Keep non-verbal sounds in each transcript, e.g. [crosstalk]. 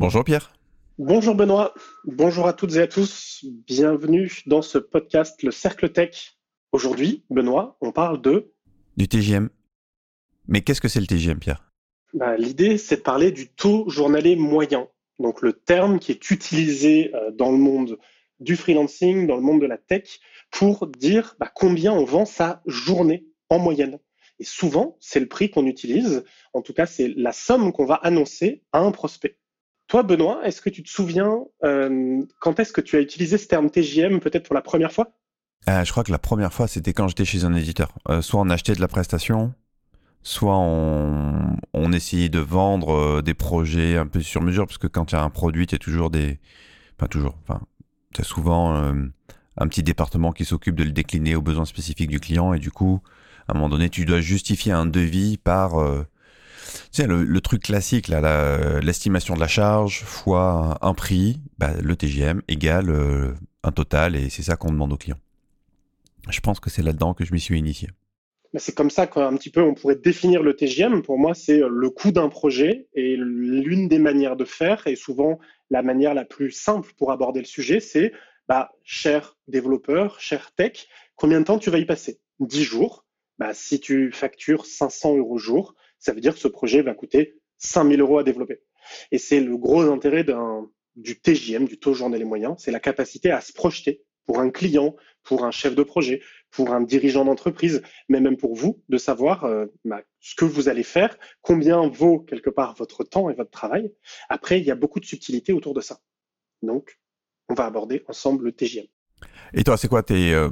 Bonjour Pierre. Bonjour Benoît, bonjour à toutes et à tous, bienvenue dans ce podcast Le Cercle Tech. Aujourd'hui, Benoît, on parle de... Du TGM. Mais qu'est-ce que c'est le TGM Pierre? Bah, L'idée, c'est de parler du taux journalier moyen, donc le terme qui est utilisé euh, dans le monde du freelancing, dans le monde de la tech, pour dire bah, combien on vend sa journée en moyenne. Et souvent, c'est le prix qu'on utilise, en tout cas, c'est la somme qu'on va annoncer à un prospect. Toi, Benoît, est-ce que tu te souviens euh, quand est-ce que tu as utilisé ce terme TJM peut-être pour la première fois? Euh, Je crois que la première fois, c'était quand j'étais chez un éditeur. Euh, soit on achetait de la prestation, soit on, essayait de vendre des projets un peu sur mesure, parce que quand il y a un produit, toujours des... Enfin, toujours. Enfin, tu as souvent un petit département qui s'occupe de le décliner aux besoins spécifiques du client, et du coup, à un moment donné, tu dois justifier un devis par tu le, truc classique, là, l'estimation de la charge fois un, prix, bah, le TGM égale euh, un total et c'est ça qu'on demande aux clients. Je pense que c'est là-dedans que je m'y suis initié. C'est comme ça qu'un petit peu on pourrait définir le TGM. Pour moi, c'est le coût d'un projet et l'une des manières de faire, et souvent la manière la plus simple pour aborder le sujet, c'est bah, cher développeur, cher tech, combien de temps tu vas y passer? 10 jours. Bah, si tu factures 500 euros jour, ça veut dire que ce projet va coûter 5000 euros à développer. Et c'est le gros intérêt du TJM, du taux journalier moyen, c'est la capacité à se projeter pour un client, pour un chef de projet, pour un dirigeant d'entreprise, mais même pour vous, de savoir euh, bah, ce que vous allez faire, combien vaut quelque part votre temps et votre travail. Après, il y a beaucoup de subtilités autour de ça. Donc, on va aborder ensemble le TJM. Et toi, c'est quoi tes, euh,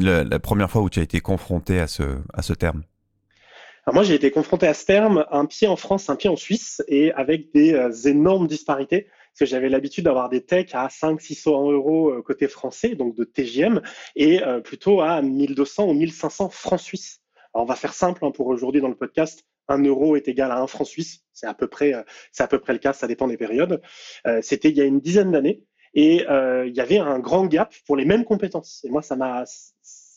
la, première fois où tu as été confronté à ce terme? Moi, j'ai été confronté à ce terme, un pied en France, un pied en Suisse, et avec des euh, énormes disparités. Parce que j'avais l'habitude d'avoir des techs à 5 600 euros euh, côté français, donc de TGM, et euh, plutôt à 1200 ou 1500 francs suisses. Alors, on va faire simple hein, pour aujourd'hui dans le podcast. Un euro est égal à un franc suisse. C'est à peu près, c'est à peu près le cas. Ça dépend des périodes. C'était il y a une dizaine d'années, et il y avait un grand gap pour les mêmes compétences. Et moi, ça m'a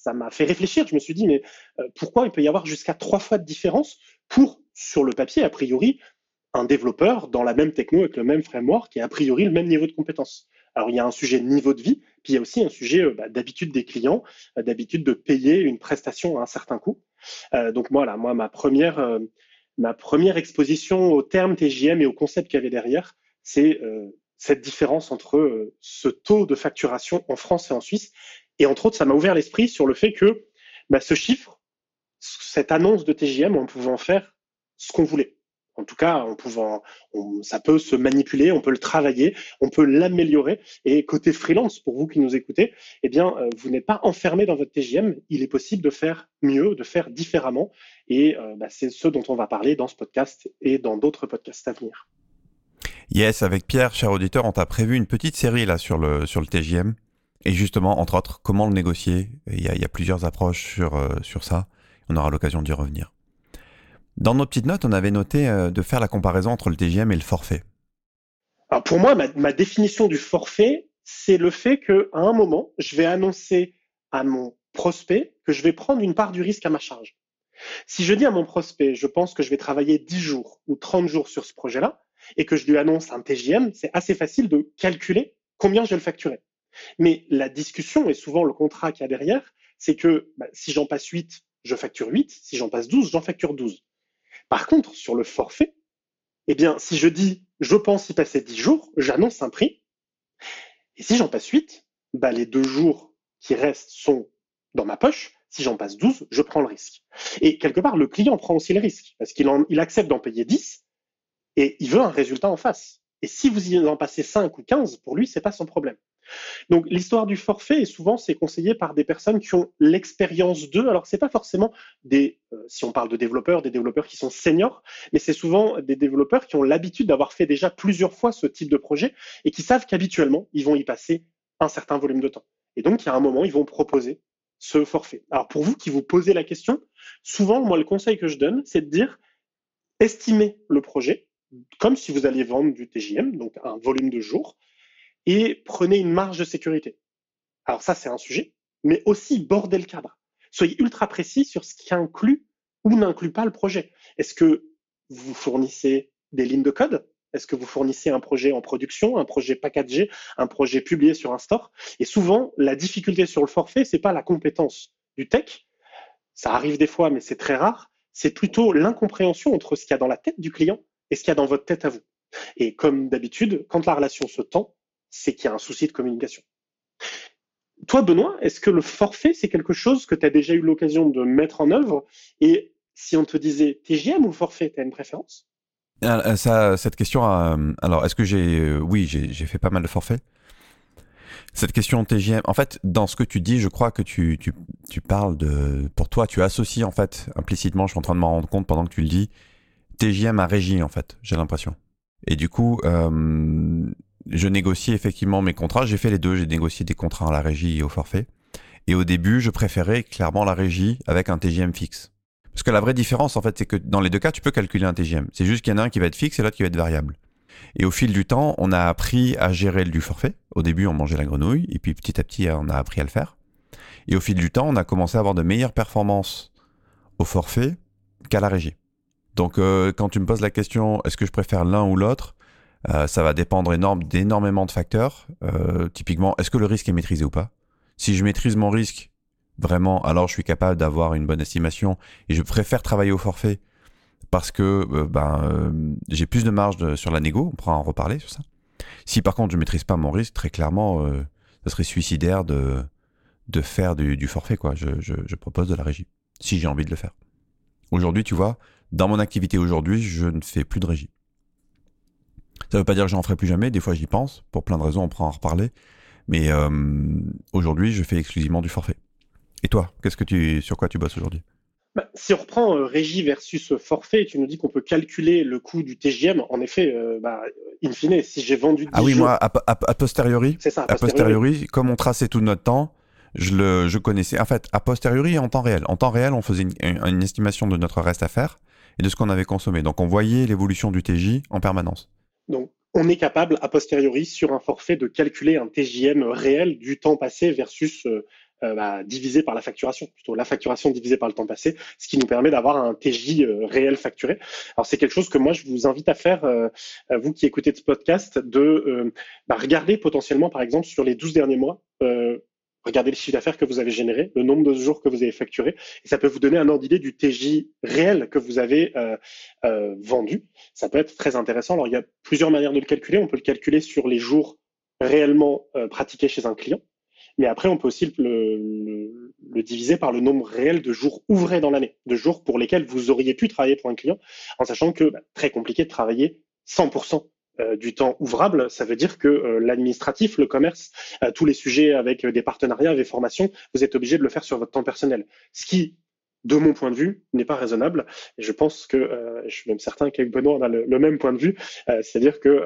ça m'a fait réfléchir. Je me suis dit, mais euh, pourquoi il peut y avoir jusqu'à trois fois de différence pour, sur le papier, a priori, un développeur dans la même techno avec le même framework et a priori le même niveau de compétence? Alors, il y a un sujet de niveau de vie, puis il y a aussi un sujet euh, bah, d'habitude des clients, euh, d'habitude de payer une prestation à un certain coût. donc, voilà, moi, ma première, ma première exposition au terme TJM et au concept qu'il y avait derrière, c'est cette différence entre ce taux de facturation en France et en Suisse et entre autres, ça m'a ouvert l'esprit sur le fait que bah, ce chiffre, cette annonce de TJM, on pouvait en faire ce qu'on voulait. En tout cas, on pouvant, ça peut se manipuler, on peut le travailler, on peut l'améliorer. Et côté freelance, pour vous qui nous écoutez, eh bien, euh, vous n'êtes pas enfermé dans votre TJM. Il est possible de faire mieux, de faire différemment. Et euh, bah, c'est ce dont on va parler dans ce podcast et dans d'autres podcasts à venir. Yes, avec Pierre, cher auditeur, on t'a prévu une petite série là sur le sur le TJM. Et justement, entre autres, comment le négocier? Il y, a, plusieurs approches sur, euh, sur ça. On aura l'occasion d'y revenir. Dans nos petites notes, on avait noté euh, de faire la comparaison entre le TGM et le forfait. Alors pour moi, ma, ma définition du forfait, c'est le fait qu'à un moment, je vais annoncer à mon prospect que je vais prendre une part du risque à ma charge. Si je dis à mon prospect, je pense que je vais travailler 10 jours ou 30 jours sur ce projet-là, et que je lui annonce un TGM, c'est assez facile de calculer combien je vais le facturer. Mais la discussion, et souvent le contrat qu'il y a derrière, c'est que bah, si j'en passe 8, je facture 8. Si j'en passe 12, j'en facture 12. Par contre, sur le forfait, eh bien, si je dis je pense y passer 10 jours, j'annonce un prix. Et si j'en passe 8, bah, les deux jours qui restent sont dans ma poche. Si j'en passe 12, je prends le risque. Et quelque part, le client prend aussi le risque parce qu'il il accepte d'en payer 10 et il veut un résultat en face. Et si vous en passez 5 ou 15, pour lui, c'est pas son problème. Donc l'histoire du forfait, souvent, c'est conseillé par des personnes qui ont l'expérience d'eux. Alors c'est pas forcément des, euh, si on parle de développeurs, des développeurs qui sont seniors, mais c'est souvent des développeurs qui ont l'habitude d'avoir fait déjà plusieurs fois ce type de projet et qui savent qu'habituellement, ils vont y passer un certain volume de temps. Et donc, il y a un moment, ils vont proposer ce forfait. Alors pour vous qui vous posez la question, souvent, moi, le conseil que je donne, c'est de dire, estimez le projet comme si vous alliez vendre du TJM, donc un volume de jours, et prenez une marge de sécurité. Alors ça, c'est un sujet, mais aussi bordez le cadre. Soyez ultra précis sur ce qui inclut ou n'inclut pas le projet. Est-ce que vous fournissez des lignes de code? Est-ce que vous fournissez un projet en production, un projet packagé, un projet publié sur un store? Et souvent, la difficulté sur le forfait, c'est pas la compétence du tech. Ça arrive des fois, mais c'est très rare. C'est plutôt l'incompréhension entre ce qu'il y a dans la tête du client et ce qu'il y a dans votre tête à vous. Et comme d'habitude, quand la relation se tend, c'est qu'il y a un souci de communication. Toi, Benoît, est-ce que le forfait, c'est quelque chose que tu as déjà eu l'occasion de mettre en œuvre? Et si on te disait TGM ou forfait, tu as une préférence? Ah, euh, Cette question, euh, alors est-ce que j'ai... Euh, oui, j'ai fait pas mal de forfaits. Cette question TGM, en fait, dans ce que tu dis, je crois que tu, parles de... Pour toi, tu associes, en fait, implicitement, je suis en train de m'en rendre compte pendant que tu le dis, TGM à régie, en fait, j'ai l'impression. Et du coup, je négocie effectivement mes contrats. J'ai fait les deux. J'ai négocié des contrats à la régie et au forfait. Et au début, je préférais clairement la régie avec un TGM fixe. Parce que la vraie différence, en fait, c'est que dans les deux cas, tu peux calculer un TGM. C'est juste qu'il y en a un qui va être fixe et l'autre qui va être variable. Et au fil du temps, on a appris à gérer du forfait. Au début, on mangeait la grenouille, et puis petit à petit, on a appris à le faire. Et au fil du temps, on a commencé à avoir de meilleures performances au forfait qu'à la régie. Donc, euh, quand tu me poses la question, est-ce que je préfère l'un ou l'autre? Euh, ça va dépendre d'énormément de facteurs. Euh, typiquement, est-ce que le risque est maîtrisé ou pas? Si je maîtrise mon risque vraiment, alors je suis capable d'avoir une bonne estimation et je préfère travailler au forfait parce que euh, ben, j'ai plus de marge sur la négo. On pourra en reparler sur ça. Si par contre je maîtrise pas mon risque, très clairement, ça serait suicidaire de, de faire du, forfait. Quoi. Je, je propose de la régie si j'ai envie de le faire. Aujourd'hui, tu vois, dans mon activité aujourd'hui, je ne fais plus de régie. Ça ne veut pas dire que j'en ferai plus jamais. Des fois, j'y pense. Pour plein de raisons, on pourra en reparler. Mais euh, aujourd'hui, je fais exclusivement du forfait. Et toi, qu'est-ce que tu, sur quoi tu bosses aujourd'hui? Bah, si on reprend euh, régie versus forfait, tu nous dis qu'on peut calculer le coût du TGM. En effet, euh, bah, in fine, si j'ai vendu 10 Ah oui, moi, a, posteriori, ça, a posteriori, comme on traçait tout notre temps, je le je connaissais. En fait, a posteriori en temps réel. En temps réel, on faisait une, une estimation de notre reste à faire et de ce qu'on avait consommé. Donc, on voyait l'évolution du TJ en permanence. Donc, on est capable, a posteriori, sur un forfait, de calculer un TJM réel du temps passé versus euh, euh, bah, divisé par la facturation, plutôt la facturation divisée par le temps passé, ce qui nous permet d'avoir un TJ euh, réel facturé. Alors c'est quelque chose que moi je vous invite à faire, vous qui écoutez ce podcast, de bah, regarder potentiellement par exemple sur les 12 derniers mois regardez le chiffre d'affaires que vous avez généré, le nombre de jours que vous avez facturé, et ça peut vous donner un ordre d'idée du TJ réel que vous avez euh, euh, vendu. Ça peut être très intéressant. Alors, il y a plusieurs manières de le calculer. On peut le calculer sur les jours réellement euh, pratiqués chez un client, mais après, on peut aussi le, diviser par le nombre réel de jours ouvrés dans l'année, de jours pour lesquels vous auriez pu travailler pour un client, en sachant que bah, très compliqué de travailler 100% euh, du temps ouvrable, ça veut dire que euh, l'administratif, le commerce, euh, tous les sujets avec des partenariats, des formations, vous êtes obligé de le faire sur votre temps personnel. Ce qui, de mon point de vue, n'est pas raisonnable. Je pense que je suis même certain qu'avec Benoît, on a le, même point de vue, c'est-à-dire que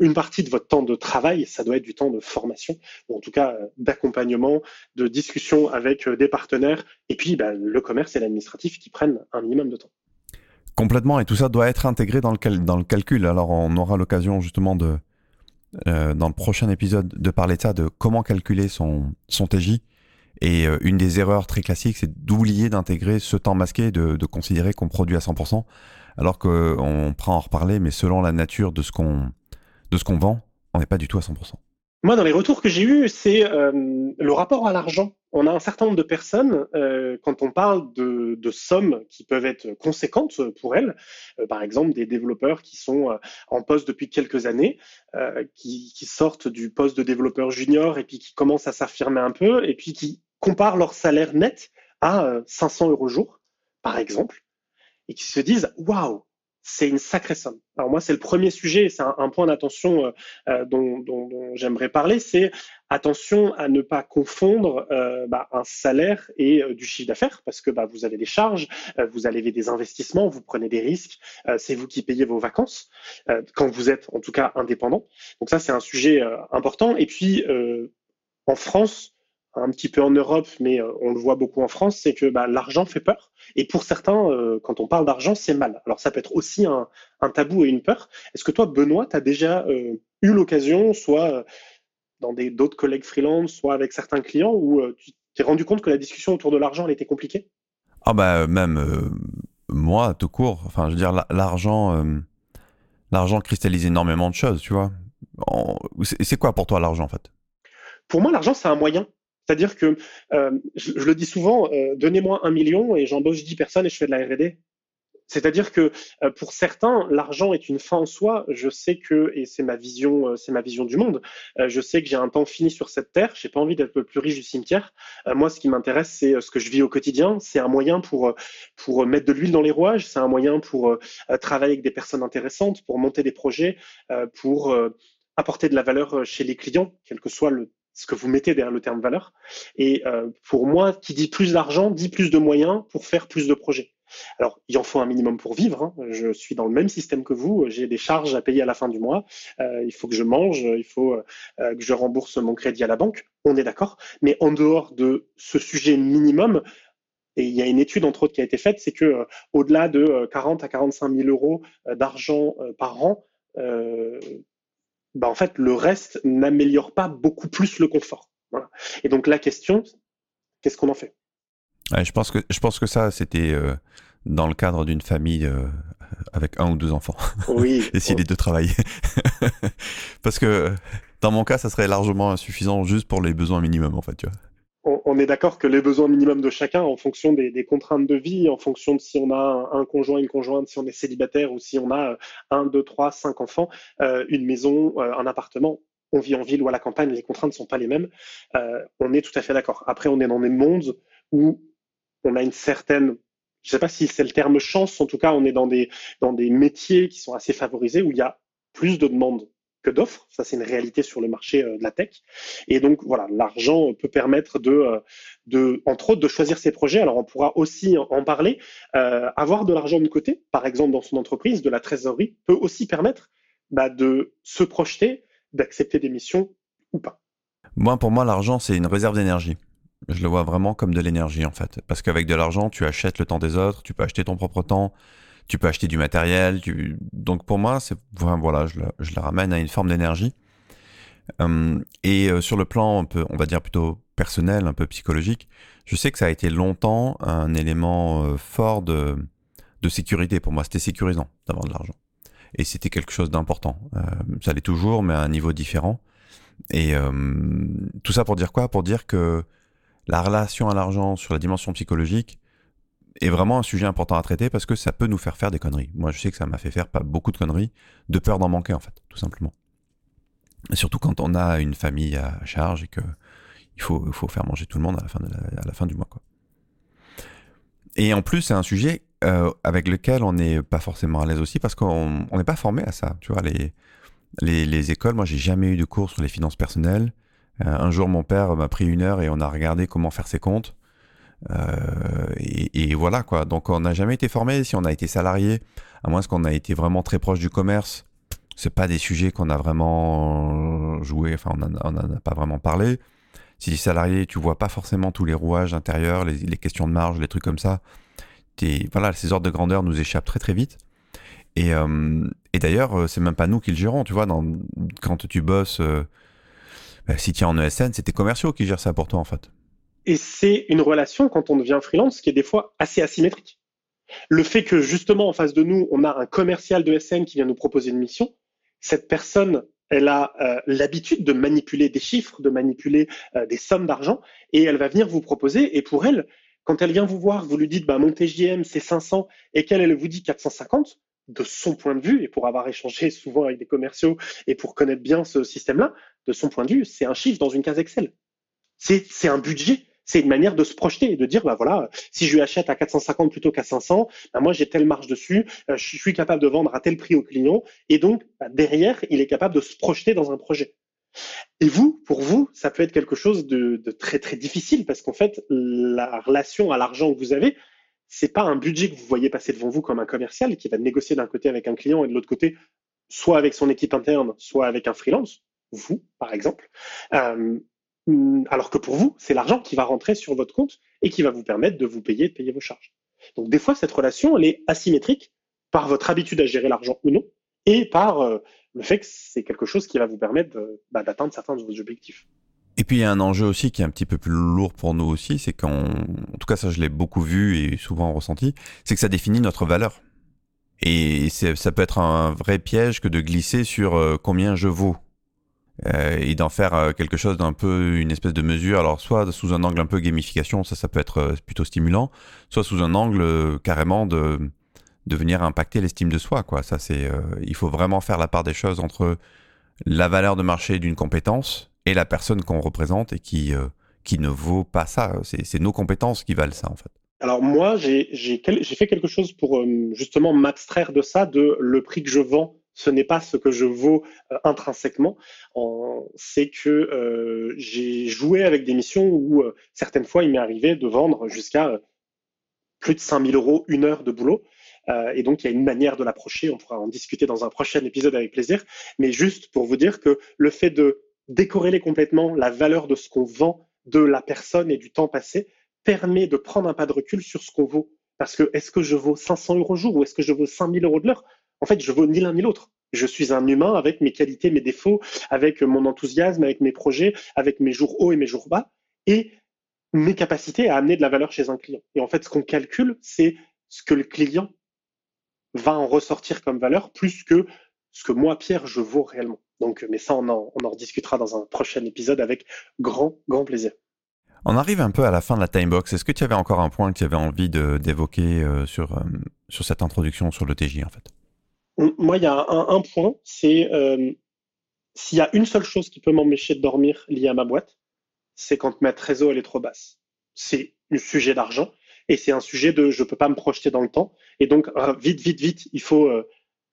une partie de votre temps de travail, ça doit être du temps de formation, ou en tout cas d'accompagnement, de discussion avec des partenaires, et puis bah, le commerce et l'administratif qui prennent un minimum de temps. Complètement, et tout ça doit être intégré dans le, calcul. Alors on aura l'occasion justement de, euh, dans le prochain épisode, de parler de ça, de comment calculer son, son TJ. Et euh, une des erreurs très classiques, c'est d'oublier d'intégrer ce temps masqué, de, de considérer qu'on produit à 100%, alors qu'on prend en reparler, mais selon la nature de ce qu'on de ce qu'on vend, on n'est pas du tout à 100%. Moi, dans les retours que j'ai eus, c'est euh, le rapport à l'argent. On a un certain nombre de personnes, euh, quand on parle de, sommes qui peuvent être conséquentes pour elles, euh, par exemple des développeurs qui sont en poste depuis quelques années, qui, qui, sortent du poste de développeur junior et puis qui commencent à s'affirmer un peu, et puis qui comparent leur salaire net à 500 euros jour, par exemple, et qui se disent waouh, c'est une sacrée somme. Alors moi, c'est le premier sujet, c'est un, point d'attention euh, euh, dont, j'aimerais parler, c'est attention à ne pas confondre euh, bah, un salaire et du chiffre d'affaires, parce que bah, vous avez des charges, vous avez des investissements, vous prenez des risques, c'est vous qui payez vos vacances, quand vous êtes en tout cas indépendant. Donc ça, c'est un sujet important. Et puis, en France, un petit peu en Europe, mais euh, on le voit beaucoup en France, c'est que bah, l'argent fait peur. Et pour certains, euh, quand on parle d'argent, c'est mal. Alors ça peut être aussi un, tabou et une peur. Est-ce que toi, Benoît, tu as déjà euh, eu l'occasion, soit dans d'autres collègues freelance, soit avec certains clients, où tu t'es rendu compte que la discussion autour de l'argent, elle était compliquée? Ah bah même moi, tout court. Enfin, je veux dire, l'argent l'argent cristallise énormément de choses, tu vois. C'est quoi pour toi l'argent en fait? Pour moi, l'argent, c'est un moyen. C'est-à-dire que, euh, je, le dis souvent, euh, donnez-moi un million et j'embauche 10 personnes et je fais de la R&D. C'est-à-dire que euh, pour certains, l'argent est une fin en soi. Je sais que, et c'est ma vision, c'est ma vision du monde. Je sais que j'ai un temps fini sur cette terre. J'ai pas envie d'être le plus riche du cimetière. moi, ce qui m'intéresse, c'est ce que je vis au quotidien. C'est un moyen pour pour mettre de l'huile dans les rouages. C'est un moyen pour travailler avec des personnes intéressantes, pour monter des projets, pour apporter de la valeur chez les clients, quel que soit le ce que vous mettez derrière le terme valeur. Et pour moi, qui dit plus d'argent, dit plus de moyens pour faire plus de projets. Alors, il en faut un minimum pour vivre. Hein. Je suis dans le même système que vous. J'ai des charges à payer à la fin du mois. Euh, il faut que je mange. Il faut euh, que je rembourse mon crédit à la banque. On est d'accord. Mais en dehors de ce sujet minimum, et il y a une étude entre autres qui a été faite, c'est que euh, au-delà de 40 à 45 000 euros d'argent par an, bah, en fait, le reste n'améliore pas beaucoup plus le confort. Et donc la question, qu'est-ce qu'on en fait? Je pense que je pense que ça c'était euh, dans le cadre d'une famille euh, avec un ou deux enfants. Oui. [laughs] Et si les deux travaillaient. [laughs] Parce que dans mon cas, ça serait largement insuffisant juste pour les besoins minimums en fait, tu vois. On, est d'accord que les besoins minimums de chacun, en fonction des, contraintes de vie, en fonction de si on a un, conjoint, une conjointe, si on est célibataire ou si on a un, deux, trois, cinq enfants, euh, une maison, un appartement, on vit en ville ou à la campagne, les contraintes ne sont pas les mêmes. on est tout à fait d'accord. Après, on est dans des mondes où on a une certaine, je ne sais pas si c'est le terme chance, en tout cas, on est dans des, dans des métiers qui sont assez favorisés où il y a plus de demandes que d'offres. Ça, c'est une réalité sur le marché euh, de la tech. Et donc, voilà, l'argent peut permettre de, euh, de, entre autres, de choisir ses projets. Alors, on pourra aussi en parler. Euh, avoir de l'argent de côté, par exemple, dans son entreprise, de la trésorerie, peut aussi permettre bah, de se projeter, d'accepter des missions ou pas. Moi, pour moi, l'argent, c'est une réserve d'énergie. Je le vois vraiment comme de l'énergie en fait. Parce qu'avec de l'argent, tu achètes le temps des autres, tu peux acheter ton propre temps, tu peux acheter du matériel. Tu... Donc pour moi, c'est voilà, je le, je le, ramène à une forme d'énergie. Hum, et euh, sur le plan un peu, on va dire plutôt personnel, un peu psychologique, je sais que ça a été longtemps un élément euh, fort de, de sécurité pour moi. C'était sécurisant d'avoir de l'argent. Et c'était quelque chose d'important. Euh, ça l'est toujours, mais à un niveau différent. Et hum, tout ça pour dire quoi? Pour dire que la relation à l'argent sur la dimension psychologique est vraiment un sujet important à traiter parce que ça peut nous faire faire des conneries. Moi, je sais que ça m'a fait faire pas beaucoup de conneries, de peur d'en manquer en fait, tout simplement. surtout quand on a une famille à charge et que il faut, faire manger tout le monde à la fin, du mois. Et en plus, c'est un sujet euh, avec lequel on n'est pas forcément à l'aise aussi parce qu'on n'est pas formé à ça. Tu vois, les écoles, moi, j'ai jamais eu de cours sur les finances personnelles. Euh, un jour, mon père m'a pris une heure et on a regardé comment faire ses comptes. Euh, et, voilà quoi. Donc on n'a jamais été formé. Si on a été salarié, à moins qu'on a été vraiment très proche du commerce, c'est pas des sujets qu'on a vraiment joué. Enfin, on n'en a pas vraiment parlé. Si tu es salarié, tu vois pas forcément tous les rouages intérieurs, les, questions de marge, les trucs comme ça. voilà, ces ordres de grandeur nous échappent très très vite. Et, euh, et d'ailleurs, c'est même pas nous qui le gérons. Tu vois, quand tu bosses bah, si tu es en ESN, c'est tes commerciaux qui gèrent ça pour toi, en fait. Et c'est une relation, quand on devient freelance, qui est des fois assez asymétrique. Le fait que, justement, en face de nous, on a un commercial de ESN qui vient nous proposer une mission, cette personne, elle a euh, l'habitude de manipuler des chiffres, de manipuler euh, des sommes d'argent, et elle va venir vous proposer, et pour elle, quand elle vient vous voir, vous lui dites, bah, mon TJM, c'est 500, et qu'elle, elle vous dit 450, de son point de vue, et pour avoir échangé [laughs] souvent avec des commerciaux et pour connaître bien ce système-là, de son point de vue, c'est un chiffre dans une case Excel. C'est un budget. C'est une manière de se projeter et de dire, bah voilà, si je lui achète à 450 plutôt qu'à 500, bah moi j'ai telle marge dessus, euh, je suis capable de vendre à tel prix au client, et donc bah, derrière, il est capable de se projeter dans un projet. Et vous, pour vous, ça peut être quelque chose de, très très difficile parce qu'en fait, la relation à l'argent que vous avez, c'est pas un budget que vous voyez passer devant vous comme un commercial qui va négocier d'un côté avec un client et de l'autre côté, soit avec son équipe interne, soit avec un freelance, vous, par exemple. Euh, alors que pour vous, c'est l'argent qui va rentrer sur votre compte et qui va vous permettre de vous payer, de payer vos charges. Donc des fois, cette relation, elle est asymétrique par votre habitude à gérer l'argent ou non, et par euh, le fait que c'est quelque chose qui va vous permettre bah, d'atteindre certains de vos objectifs. Et puis il y a un enjeu aussi qui est un petit peu plus lourd pour nous aussi, c'est qu'en en tout cas ça je l'ai beaucoup vu et souvent ressenti, c'est que ça définit notre valeur. Et ça peut être un vrai piège que de glisser sur euh, combien je vaux. Euh, et d'en faire euh, quelque chose d'un peu une espèce de mesure. Alors soit sous un angle un peu gamification, ça ça peut être plutôt stimulant, soit sous un angle carrément de de venir impacter l'estime de soi quoi. Ça c'est il faut vraiment faire la part des choses entre la valeur de marché d'une compétence et la personne qu'on représente et qui qui ne vaut pas ça. C'est nos compétences qui valent ça en fait. Alors moi, j'ai fait quelque chose pour euh, justement m'abstraire de ça, de le prix que je vends, ce n'est pas ce que je vaux euh, intrinsèquement. C'est que euh, j'ai joué avec des missions où certaines fois, il m'est arrivé de vendre jusqu'à plus de 5000 euros une heure de boulot. et donc, il y a une manière de l'approcher. On pourra en discuter dans un prochain épisode avec plaisir. Mais juste pour vous dire que le fait de décorréler complètement la valeur de ce qu'on vend de la personne et du temps passé, permet de prendre un pas de recul sur ce qu'on vaut. Parce que est-ce que je vaux 500 euros jour ou est-ce que je vaux 5000 euros de l'heure? En fait, je vaux ni l'un ni l'autre. Je suis un humain avec mes qualités, mes défauts, avec mon enthousiasme, avec mes projets, avec mes jours hauts et mes jours bas, et mes capacités à amener de la valeur chez un client. Et en fait, ce qu'on calcule, c'est ce que le client va en ressortir comme valeur, plus que ce que moi, Pierre, je vaux réellement. Donc, mais ça, on en, on rediscutera dans un prochain épisode avec grand, grand plaisir. On arrive un peu à la fin de la timebox. Est-ce que tu avais encore un point que tu avais envie d'évoquer euh, sur, euh, sur cette introduction sur le TJ en fait? Moi, il y a un, point, c'est euh, s'il y a une seule chose qui peut m'empêcher de dormir liée à ma boîte, c'est quand ma trésor elle est trop basse. C'est un sujet d'argent et c'est un sujet de je peux pas me projeter dans le temps et donc vite vite vite il faut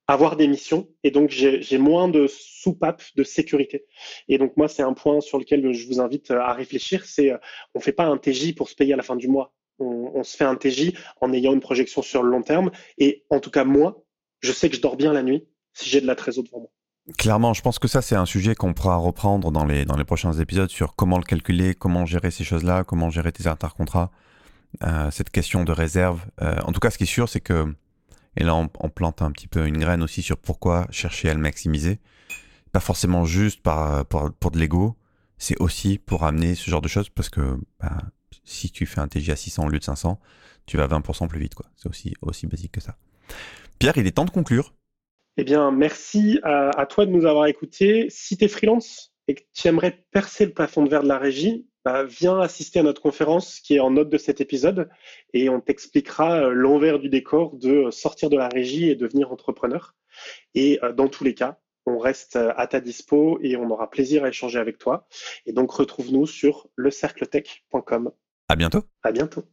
avoir des missions et donc j'ai moins de soupapes de sécurité. Et donc moi, c'est un point sur lequel je vous invite à réfléchir, c'est euh, on fait pas un TJ pour se payer à la fin du mois. On, se fait un TJ en ayant une projection sur le long terme. Et en tout cas, moi, je sais que je dors bien la nuit si j'ai de la trésorerie devant moi. Clairement, je pense que ça, c'est un sujet qu'on pourra reprendre dans les, dans les prochains épisodes sur comment le calculer, comment gérer ces choses-là, comment gérer tes intercontrats, euh, cette question de réserve. Euh, en tout cas, ce qui est sûr, c'est que et là, on, plante un petit peu une graine aussi sur pourquoi chercher à le maximiser. Pas forcément juste par, pour, de l'ego, c'est aussi pour amener ce genre de choses parce que bah, si tu fais un TG à 600 au lieu de 500, tu vas 20% plus vite. quoi. C'est aussi, aussi basique que ça. Pierre, il est temps de conclure. Eh bien, merci à, à toi de nous avoir écoutés. Si tu es freelance et que tu aimerais percer le plafond de verre de la régie, bah, viens assister à notre conférence qui est en note de cet épisode et on t'expliquera euh, l'envers du décor de sortir de la régie et devenir entrepreneur. Et euh, dans tous les cas, on reste euh, à ta dispo et on aura plaisir à échanger avec toi. Et donc retrouve-nous sur lecercletech.com. À bientôt. À bientôt.